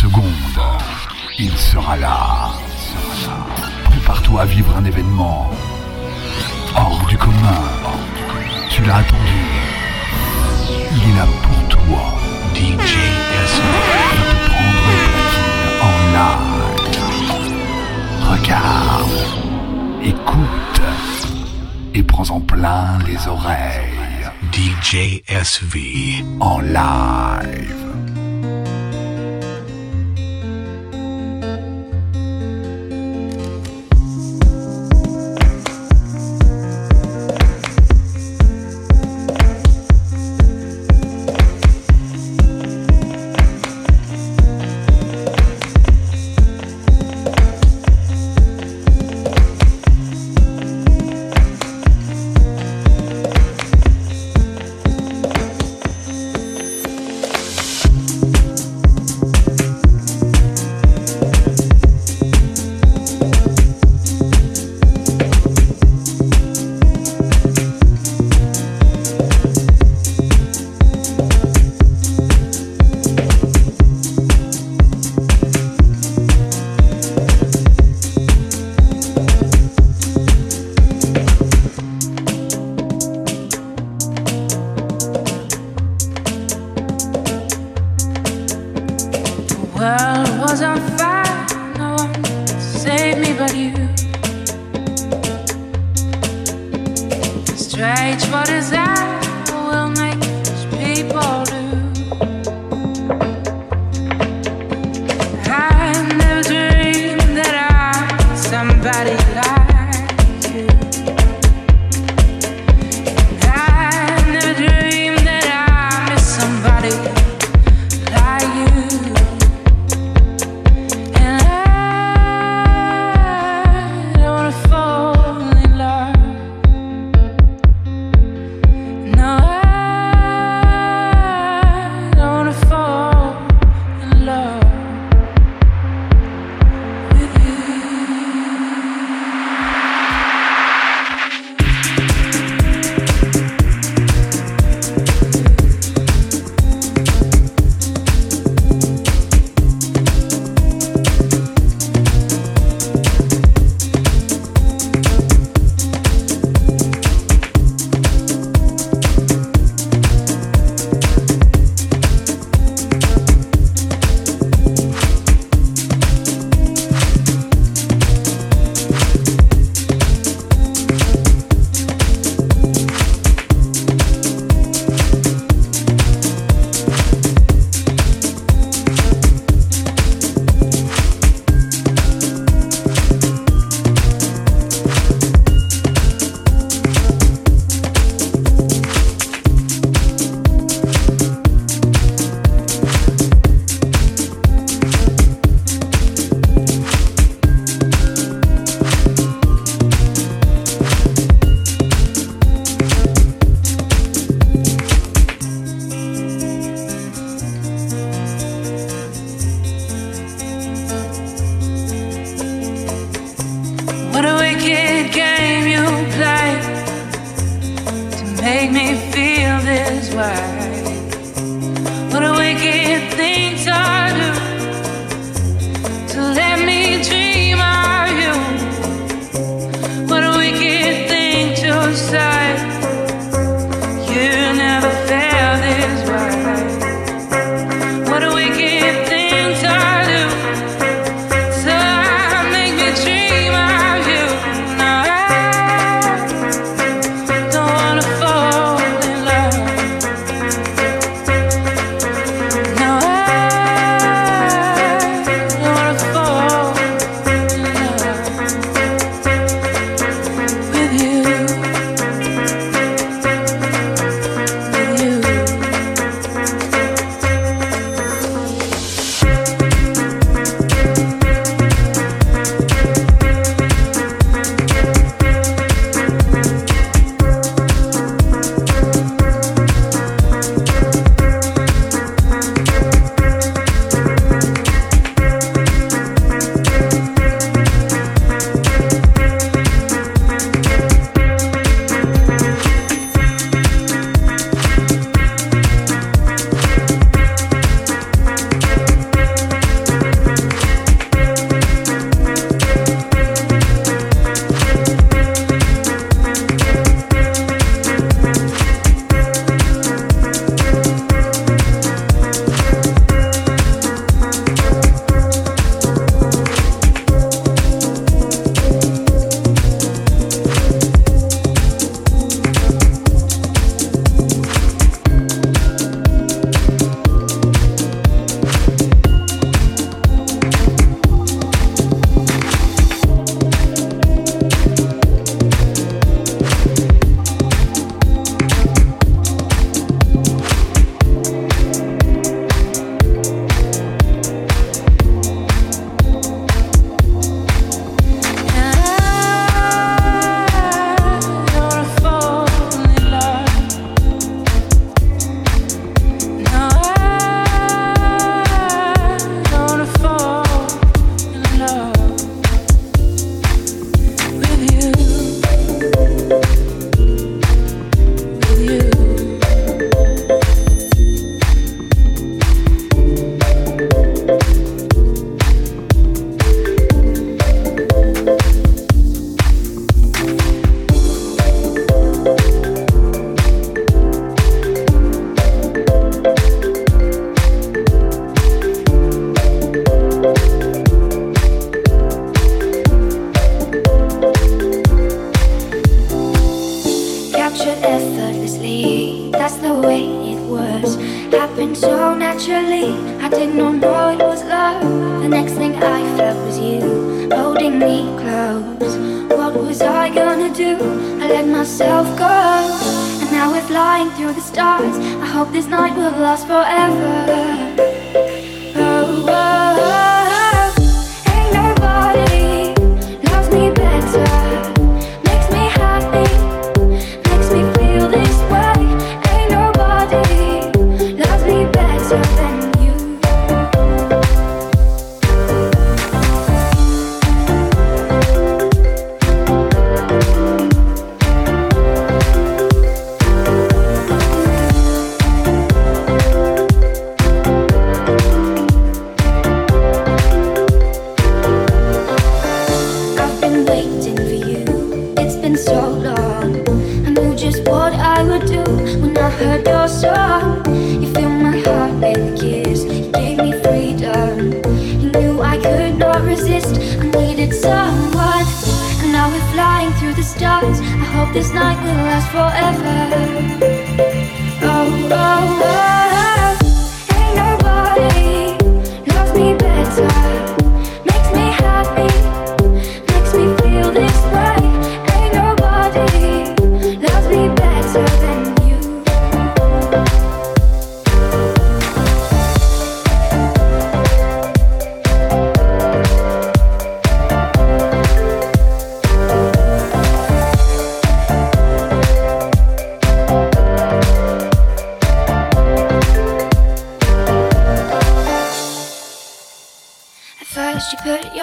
seconde, il sera là. Prépare-toi à vivre un événement hors du commun. Tu l'as attendu. Il est là pour toi. DJ. Va te prendre en live. Regarde, écoute et prends-en plein les oreilles. DJ SV en live.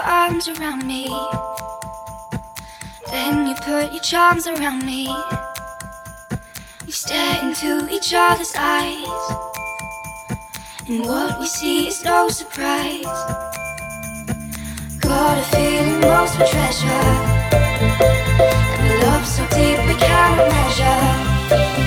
Arms around me. Then you put your charms around me We stare into each other's eyes, and what we see is no surprise. Got a feeling most for treasure, and a love so deep we cannot measure.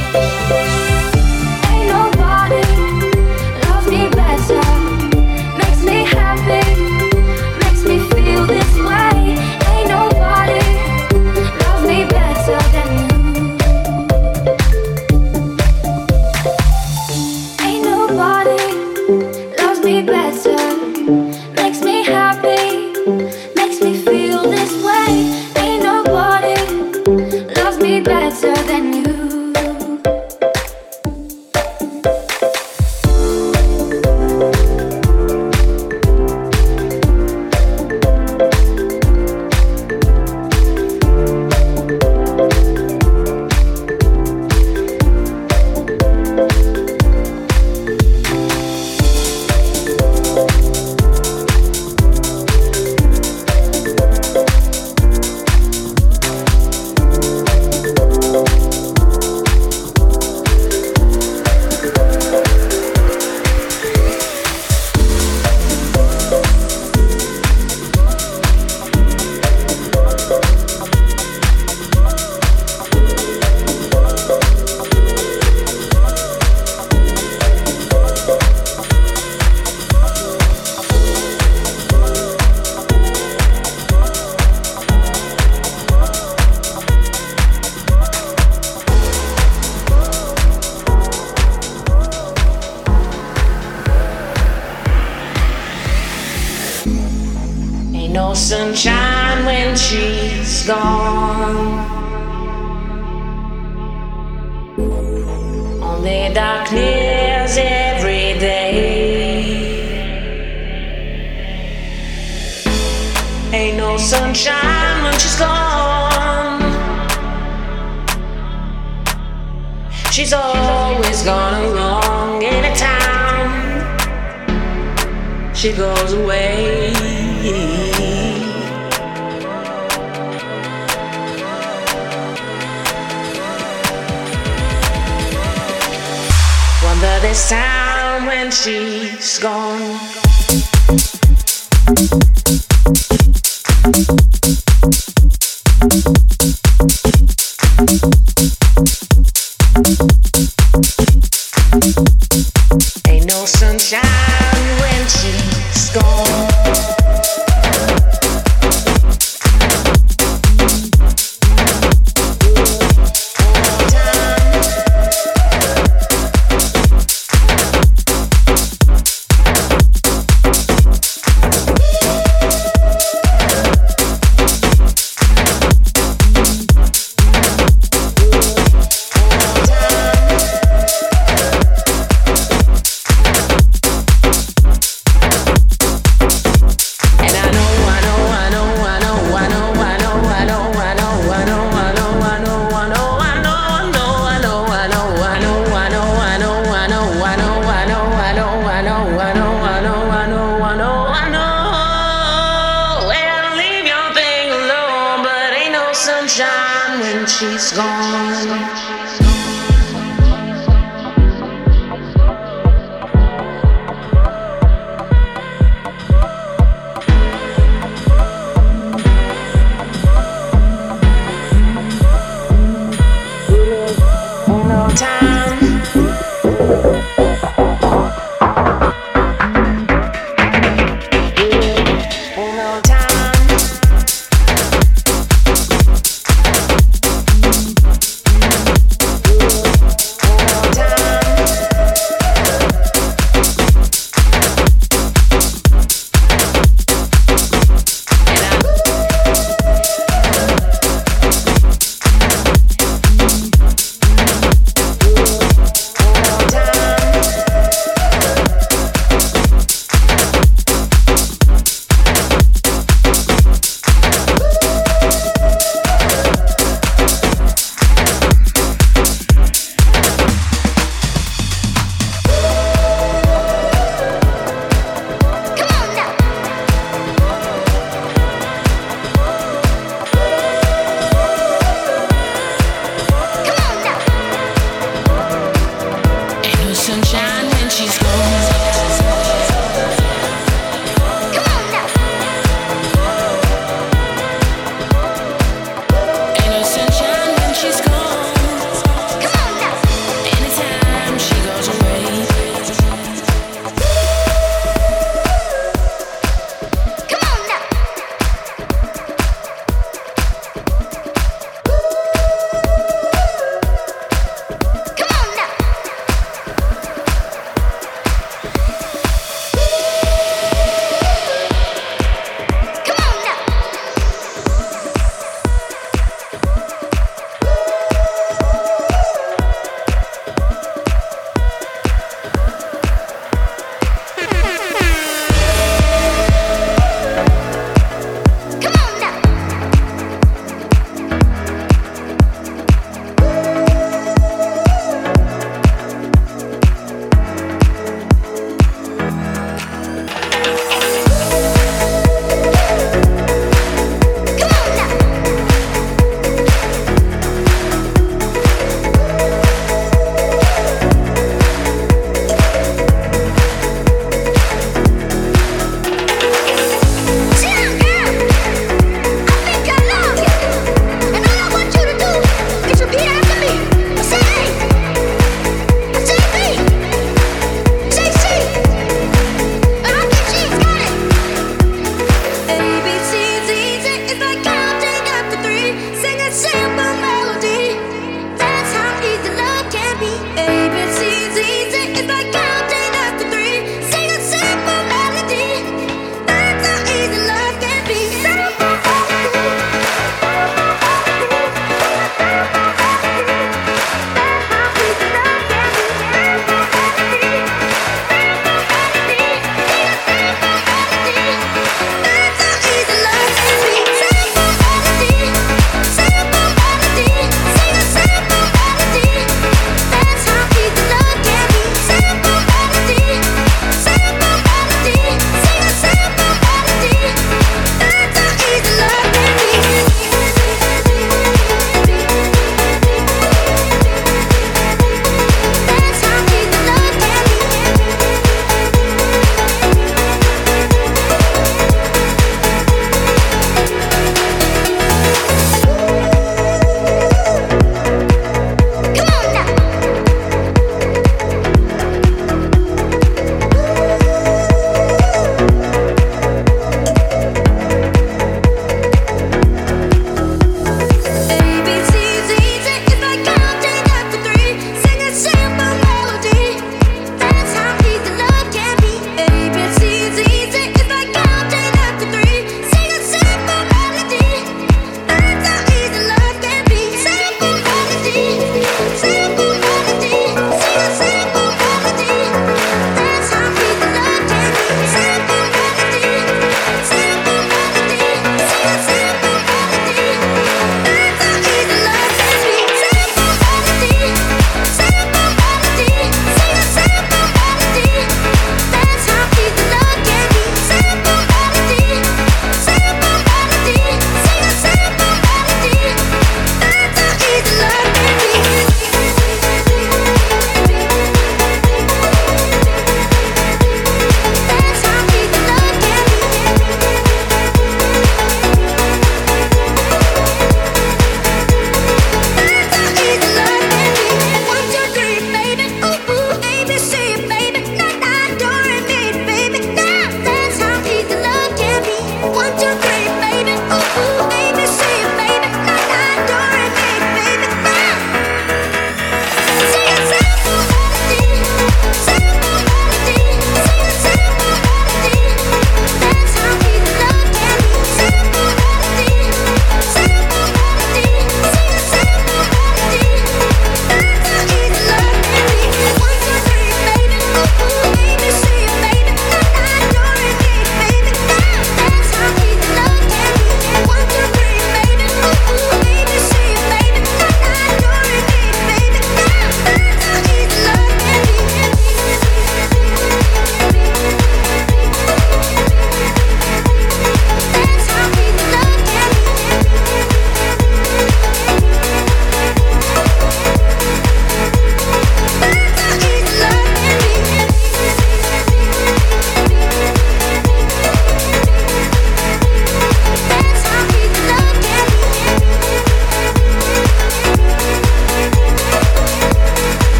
time.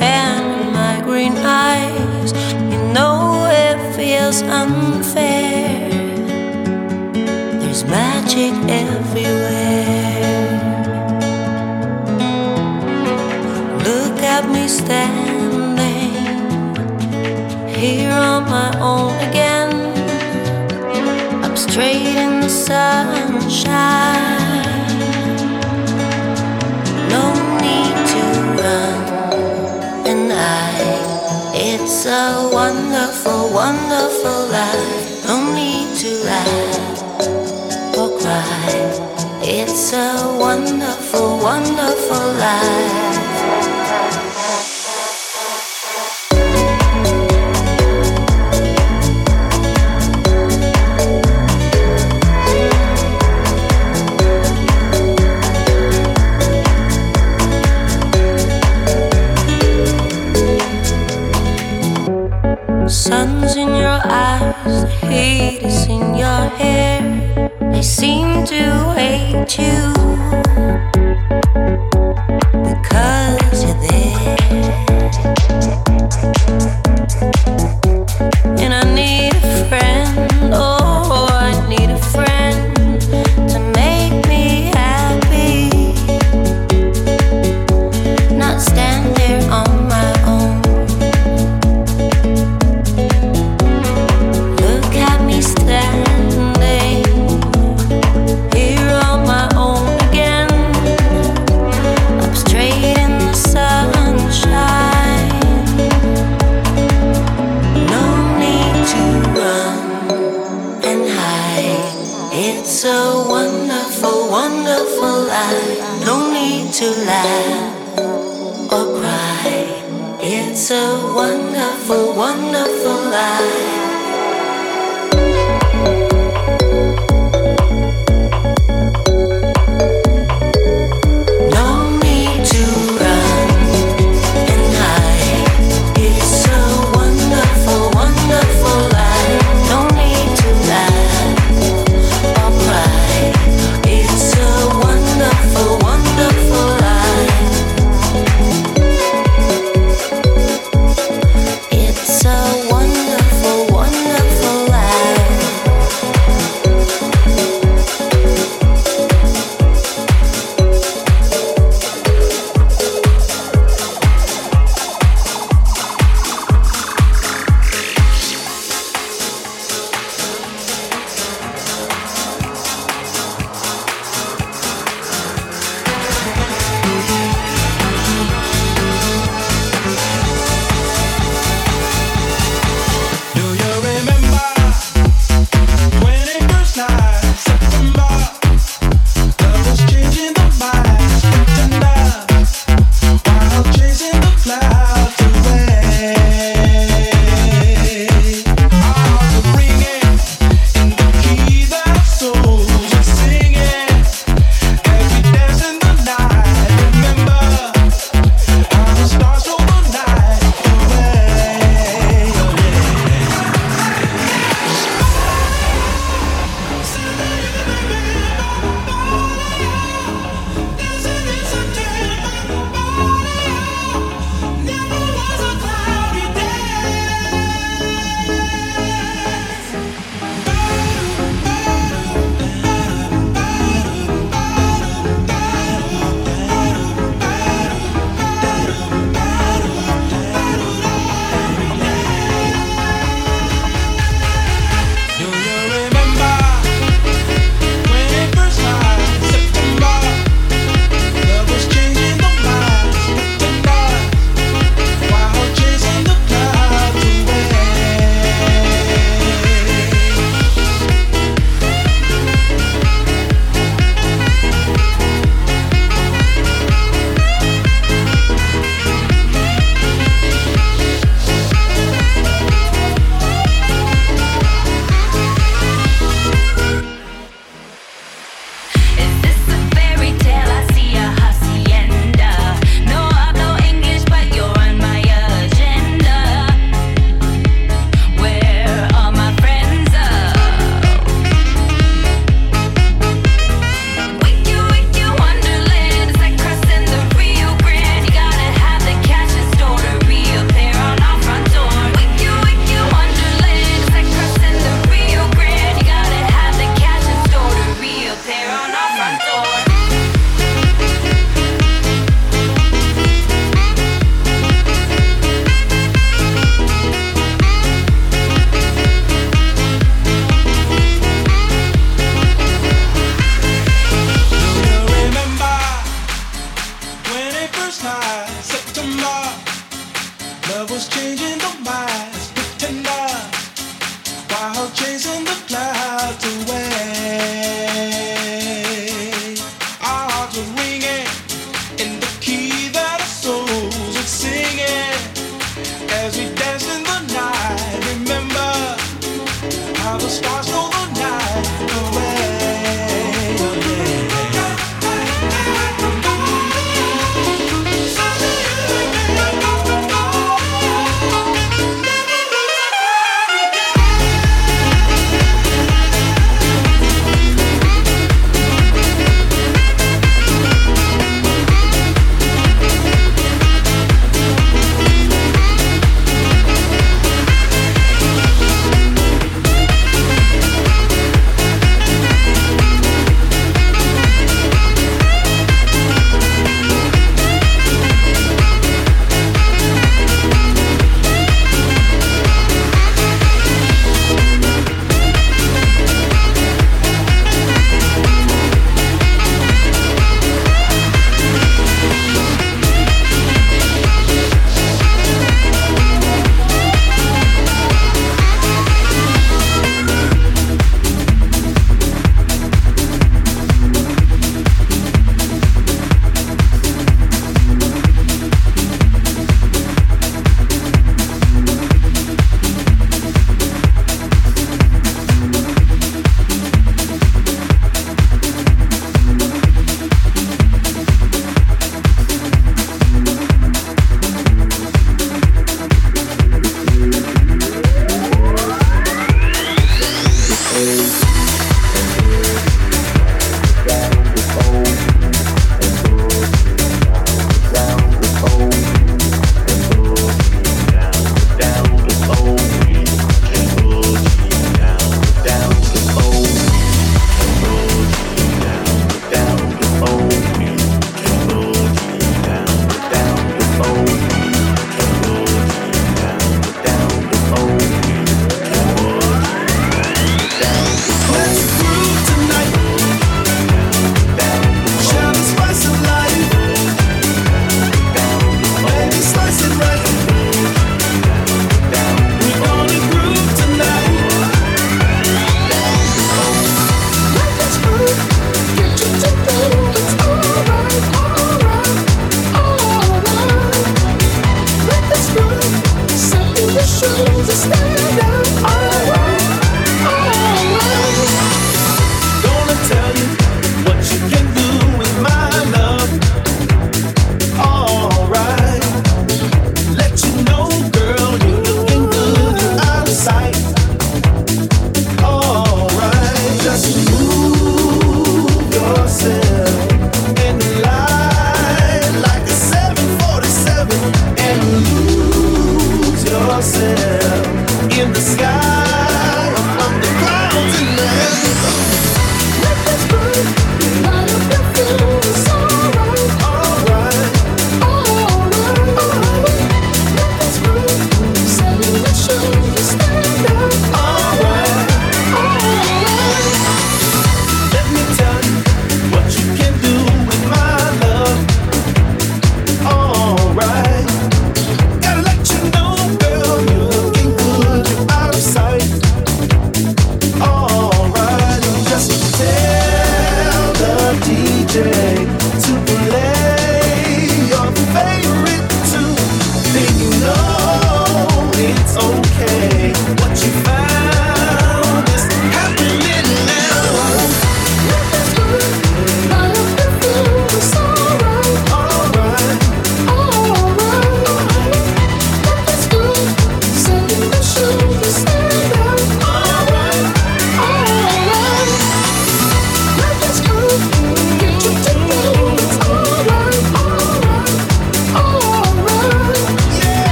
and my green eyes. You know it feels unfair. There's magic everywhere. Look at me standing here on my own again. I'm straight in the sunshine. It's a wonderful, wonderful life. No need to laugh or cry. It's a wonderful, wonderful life. sun's in your eyes, the heat is in your hair. They seem to hate you.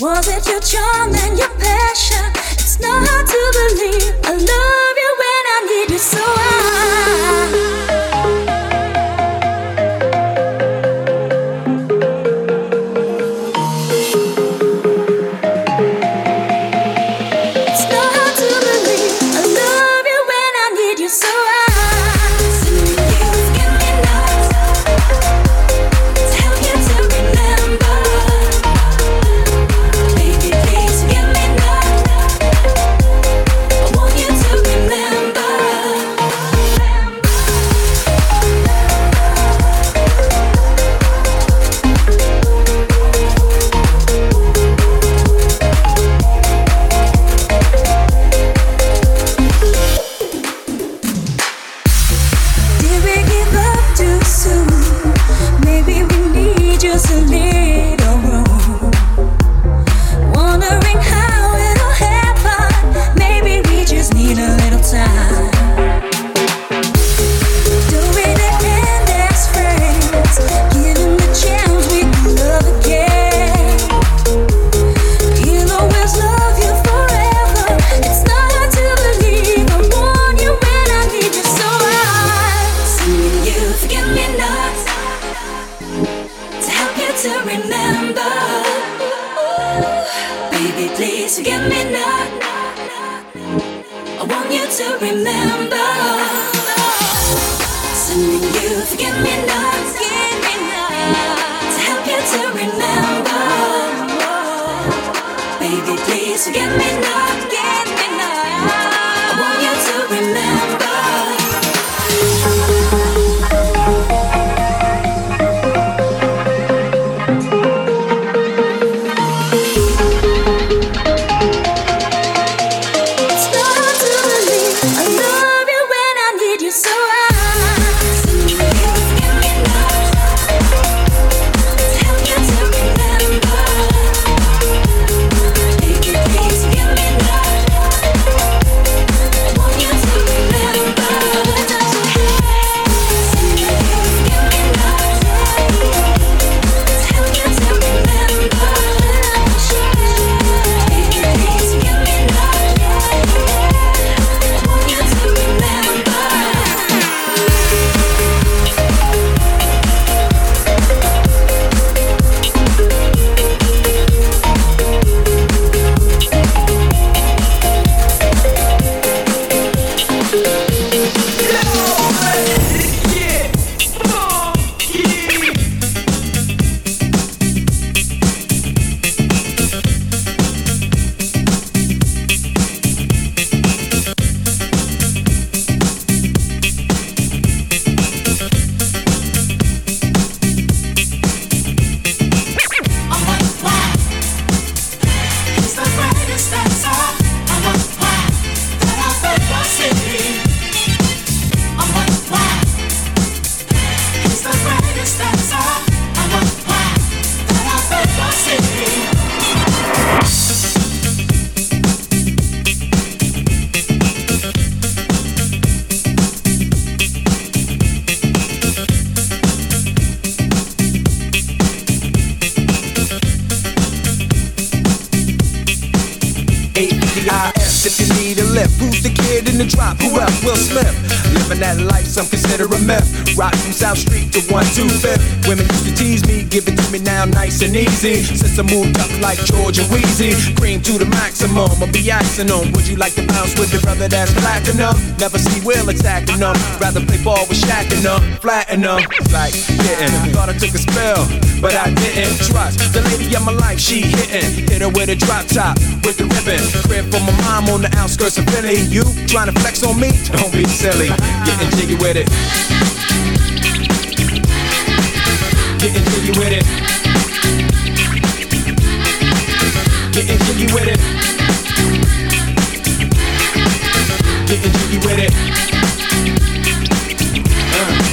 Was it your charm and your passion? It's not hard to believe I love you when I need you so. I I moved up like Georgia Wheezy, cream to the maximum. I'll be asking them, would you like to bounce with your brother that's platinum? Never see Will attacking them. Rather play ball with Shaq and them, flatten them. Like, getting. Thought I took a spell, but I didn't trust. The lady of my life, she hitting. Hit her with a drop top, with the ribbon. Crib for my mom on the outskirts of Philly. You trying to flex on me? Don't be silly. Getting jiggy with it. Getting jiggy with it. Jiggy with it. Getting jiggy with it. Uh.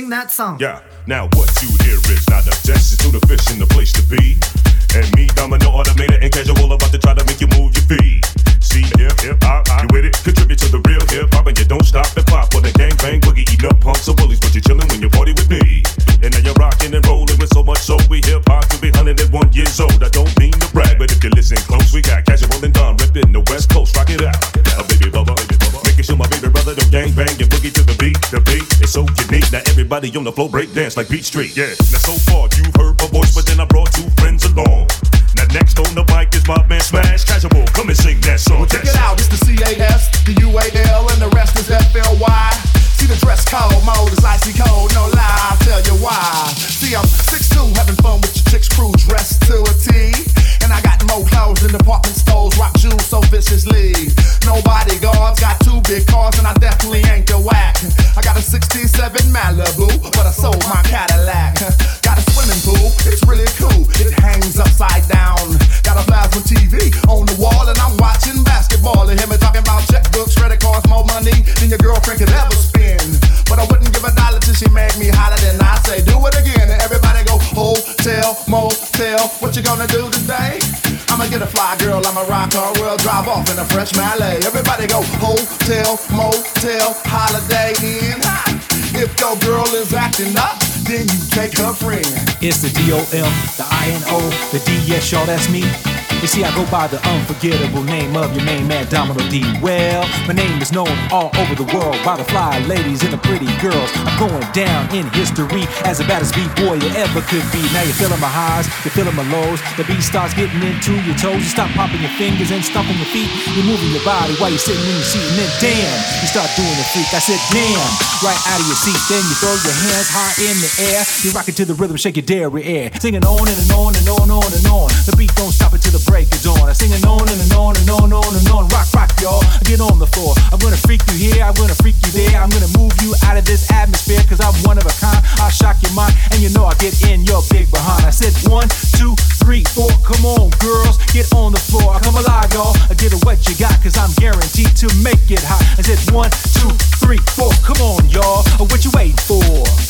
Sing that song. Yeah, now what you everybody on the floor break dance like Beat Street. Yeah. Now so far you've heard my voice, but then I brought two friends along. French Malay. Everybody go, hotel, motel, holiday inn. If your girl is acting up, then you take her friend. It's the D-O-M, the I-N-O, the D, yes, y'all, that's me. You see, I go by the unforgettable name of your main man, Domino D. Well, my name is known all over the world by the fly ladies and the pretty girls. I'm going down in history as the baddest B-boy you ever could be. Now you're feeling my highs, you're feeling my lows. The beat starts getting into your toes. You stop popping your fingers and stomping your feet. You're moving your body while you're sitting in your seat. And then, damn, you start doing the freak. I said, damn, right out of your seat. Then you throw your hands high in the air. You rock it to the rhythm, shake your dairy air. Singing on and, on and on and on and on. The beat don't stop until the break of dawn. I sing it on and, and on and on and on and on. Rock, rock, y'all. Get on the floor. I'm gonna freak you here. I'm gonna freak you there. I'm gonna move you out of this atmosphere. Cause I'm one of a kind. I'll shock your mind. And you know I get in your big behind. I said one, two, three, four. Come on, girls. Get on the floor. I come alive, y'all. I get it what you got. Cause I'm guaranteed to make it hot. I said one, two, three, four. Come on, y'all. What you waiting for?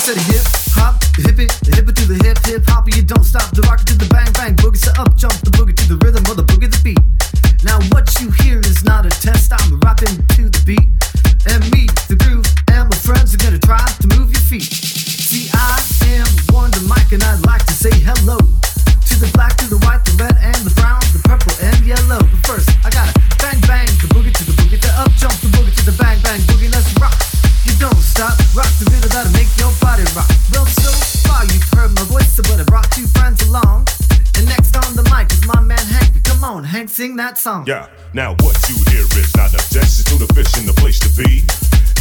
Said hip hop, the hip it, the hip it to the hip hip hop, you don't stop the rock it to the bang bang boogie, so up jump the boogie to the rhythm of the boogie the beat. Now what you hear is not a test, I'm rocking to the beat, and me, the groove, and my friends are gonna try to move your feet. See, I am Wonder Mike, and I'd like to say hello to the black, to the white, the red, and the brown, the purple, and yellow. But first, I gotta bang bang the boogie to the boogie, the up jump the boogie to the bang bang boogie. Let's rock. Don't stop, rock the make your body rock. Well, so far you've heard my voice, but I brought two friends along. And next on the mic is my man Hank. Come on, Hank, sing that song. Yeah, now what you hear is not it's to the fish in the place to be.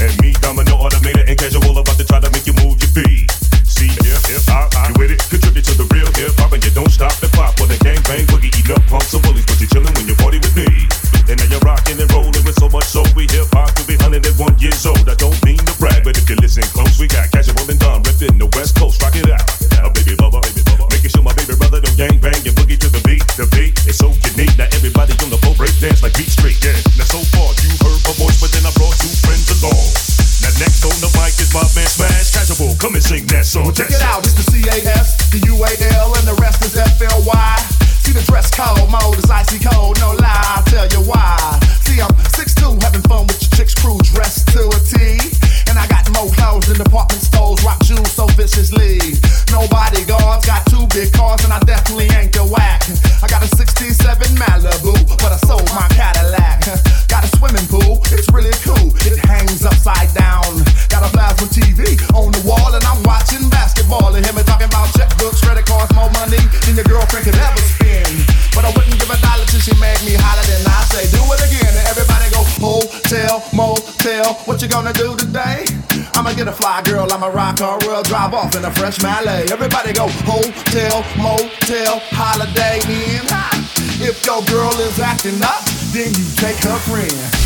And me, domino, automated, and casual, about to try to make you move your feet. See, hip, hip, hop, you with it? Contribute to the real hip hop, and you don't stop the pop. For the gang bang boogie, eating up punks and bullies, but you're chilling when you party with me. And now you're rocking and rolling with so much so we hip hop to be 101 years old. I don't mean to brag, but if you listen close, we got casual and done ripping the West Coast, rock it out. A baby bubba, baby bubba, making sure my baby brother don't gang bang and boogie to the beat. The beat is so unique. Now everybody on the floor break dance like Beat Street. Yeah. Now so far you heard my voice, but then I brought two friends along. Now next on the mic is my man Smash Casual. Come and sing that song. Well, check it out. It's the CAS, the UAL, and the rest is FLY. See the dress code, mode is icy cold, no lie, I'll tell you why. See, I'm 6'2, having fun with your chick's crew, dressed to a T. And I got more clothes than department stores, rock jewels so viciously. No bodyguards, got two big cars, and I definitely ain't the whack. I got a 67 Malibu, but I sold my Cadillac. Got a swimming pool, it's really cool, it hangs upside down. Got a plasma TV on the wall, and I'm watching basketball. And him and talking about checkbooks, credit cards, more money than your girlfriend could ever spend again. But I wouldn't give a dollar till she make me holler. Then I say, do it again. And everybody go, hotel, motel. What you gonna do today? I'ma get a fly girl, I'ma rock her world, drive off in a fresh Malay. Everybody go, hotel, motel, Holiday Inn. If your girl is acting up, then you take her friend.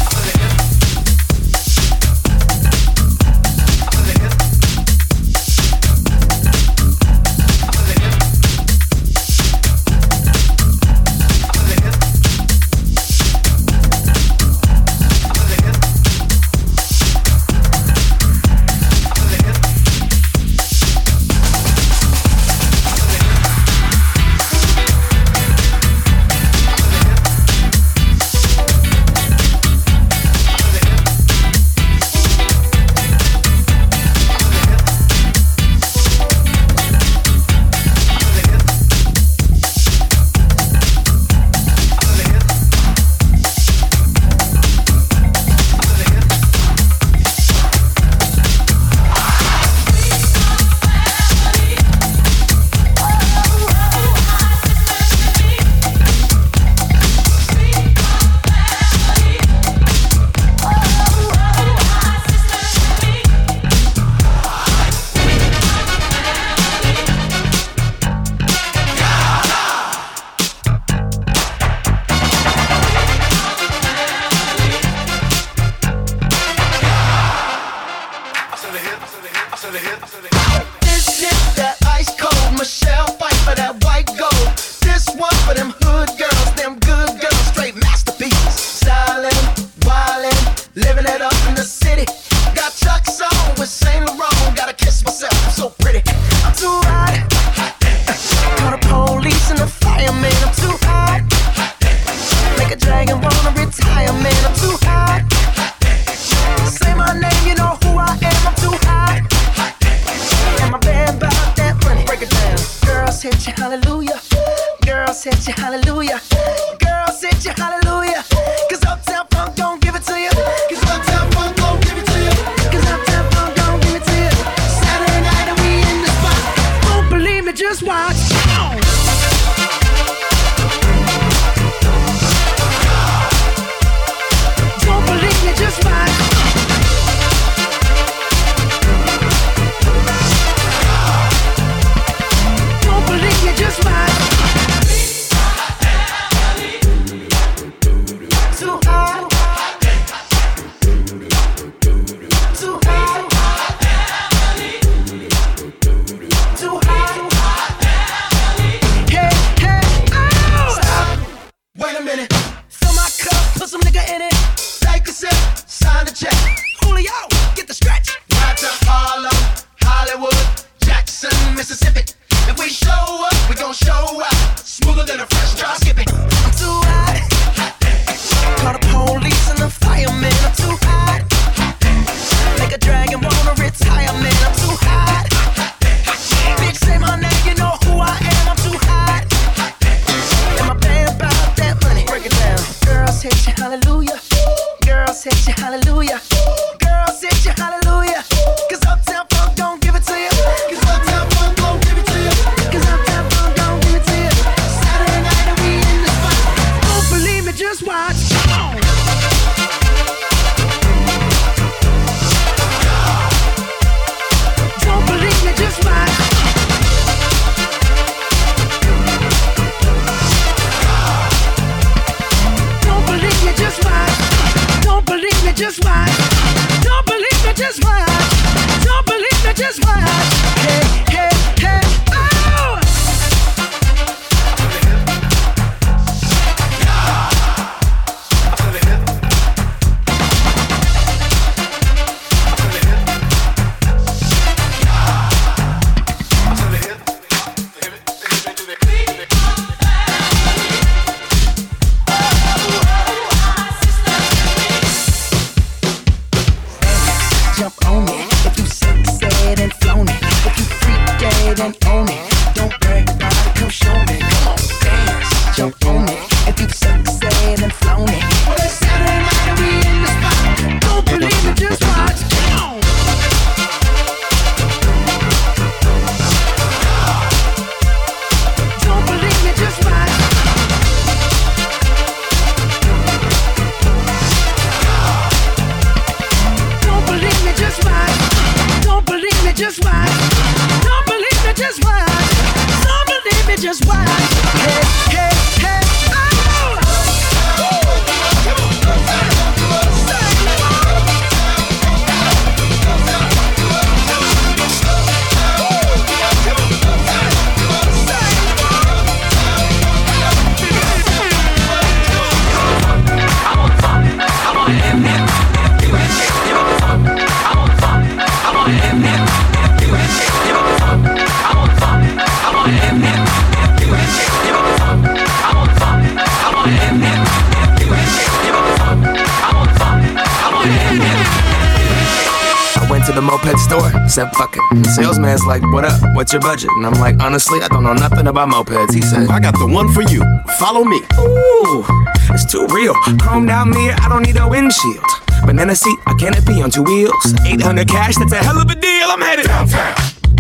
Like, what up? What's your budget? And I'm like, honestly, I don't know nothing about mopeds. He said, I got the one for you. Follow me. Ooh, it's too real. Chromed out mirror, I don't need a windshield. Banana seat, a canopy on two wheels. 800 cash, that's a hell of a deal. I'm headed downtown,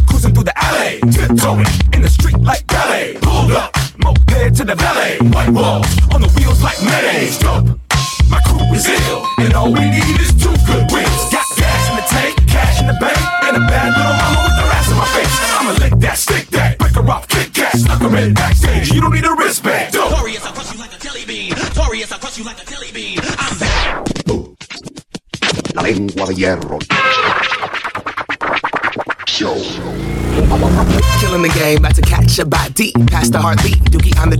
cruising through the alley, tiptoeing in the street like ballet. Pulled up, moped to the valet. White walls on the wheels like mayonnaise. Dope. My crew is ill, and all we need is two good wins. Got gas in the tank, cash in the bank, and a bad little mama I'ma lick that, stick that, break her off, kick cat, stuck her in backstage. You don't need a wristband. Notorious, I crush you like a jelly bean. Notorious, I crush you like a jelly bean. I'm back. La lengua de hierro. Show. Killing the game, about to catch a body. Past the heartbeat, Dookie on the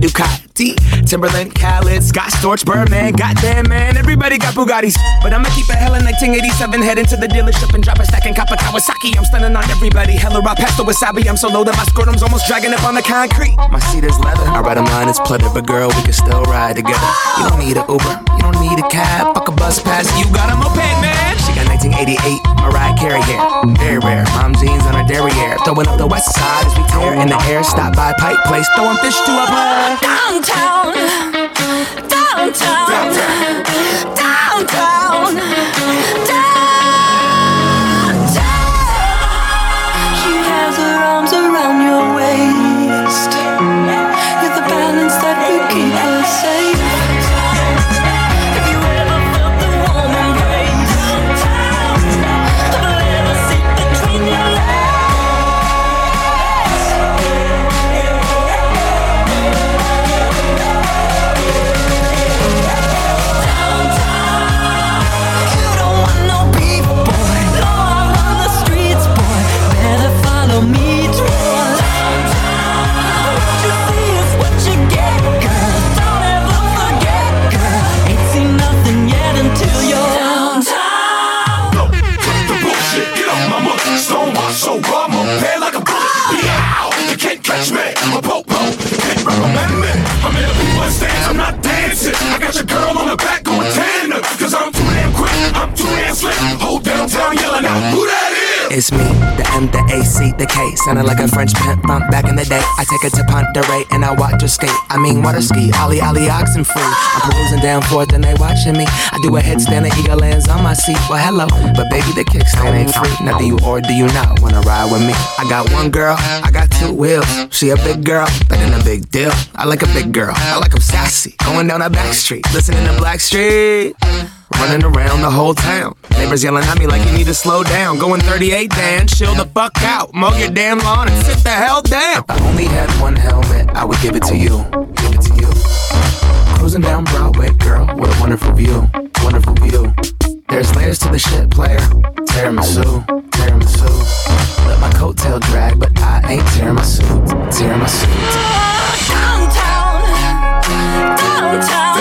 Ducati. Timberland, Khaled, Scott Storch, Birdman. Goddamn, man, everybody got Bugattis. But I'ma keep it hella 1987. Head into the dealership and drop a stack and cop a Kawasaki. I'm stunning on everybody. Hella raw past the wasabi. I'm so low that my scrotum's almost dragging up on the concrete. My seat is leather. I ride a mine is pleather, but girl, we can still ride together. You don't need an Uber, you don't need a cab. Fuck a bus pass, you got a moped, man. She got 1988 Mariah Carey hair. Very rare. Mom jeans on her derriere. Throwing up the west side as we tear in the air. Stop by Pipe Place, throwing fish to a bird. Downtown, downtown, downtown, downtown. She has her arms around your waist. Who that is? It's me, the M, the A, C, the K. Sounded like a French pimp from back in the day. I take her to Ponderay and I watch her skate. I mean, water ski, Ollie, oxen free. I'm perusing down forth and they watching me. I do a headstand, the eagle lands on my seat. Well, hello, but baby, the kickstand ain't free. Now, do you or do you not wanna ride with me? I got one girl, I got two wheels. She a big girl, that ain't a big deal. I like a big girl, I like 'em sassy. Going down a back street, listening to Black Street. Running around the whole town. Neighbors yelling at me like you need to slow down. Going 38, Dan, chill the fuck out. Mow your damn lawn and sit the hell down. If I only had one helmet, I would give it to you. Give it to you. Cruising down Broadway, girl, what a wonderful view. Wonderful view. There's layers to the shit, player. Tiramisu, tiramisu. Let my coattail drag, but I ain't tearing my suit. Tearing my suit. Downtown, downtown, downtown,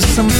to some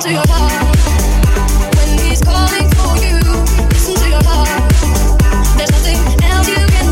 There's nothing else you can do. I don't know where you're going, and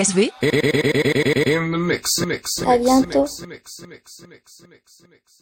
DSB. En mix, mix, mix, mix, mix, mix, mix, mix, mix, mix.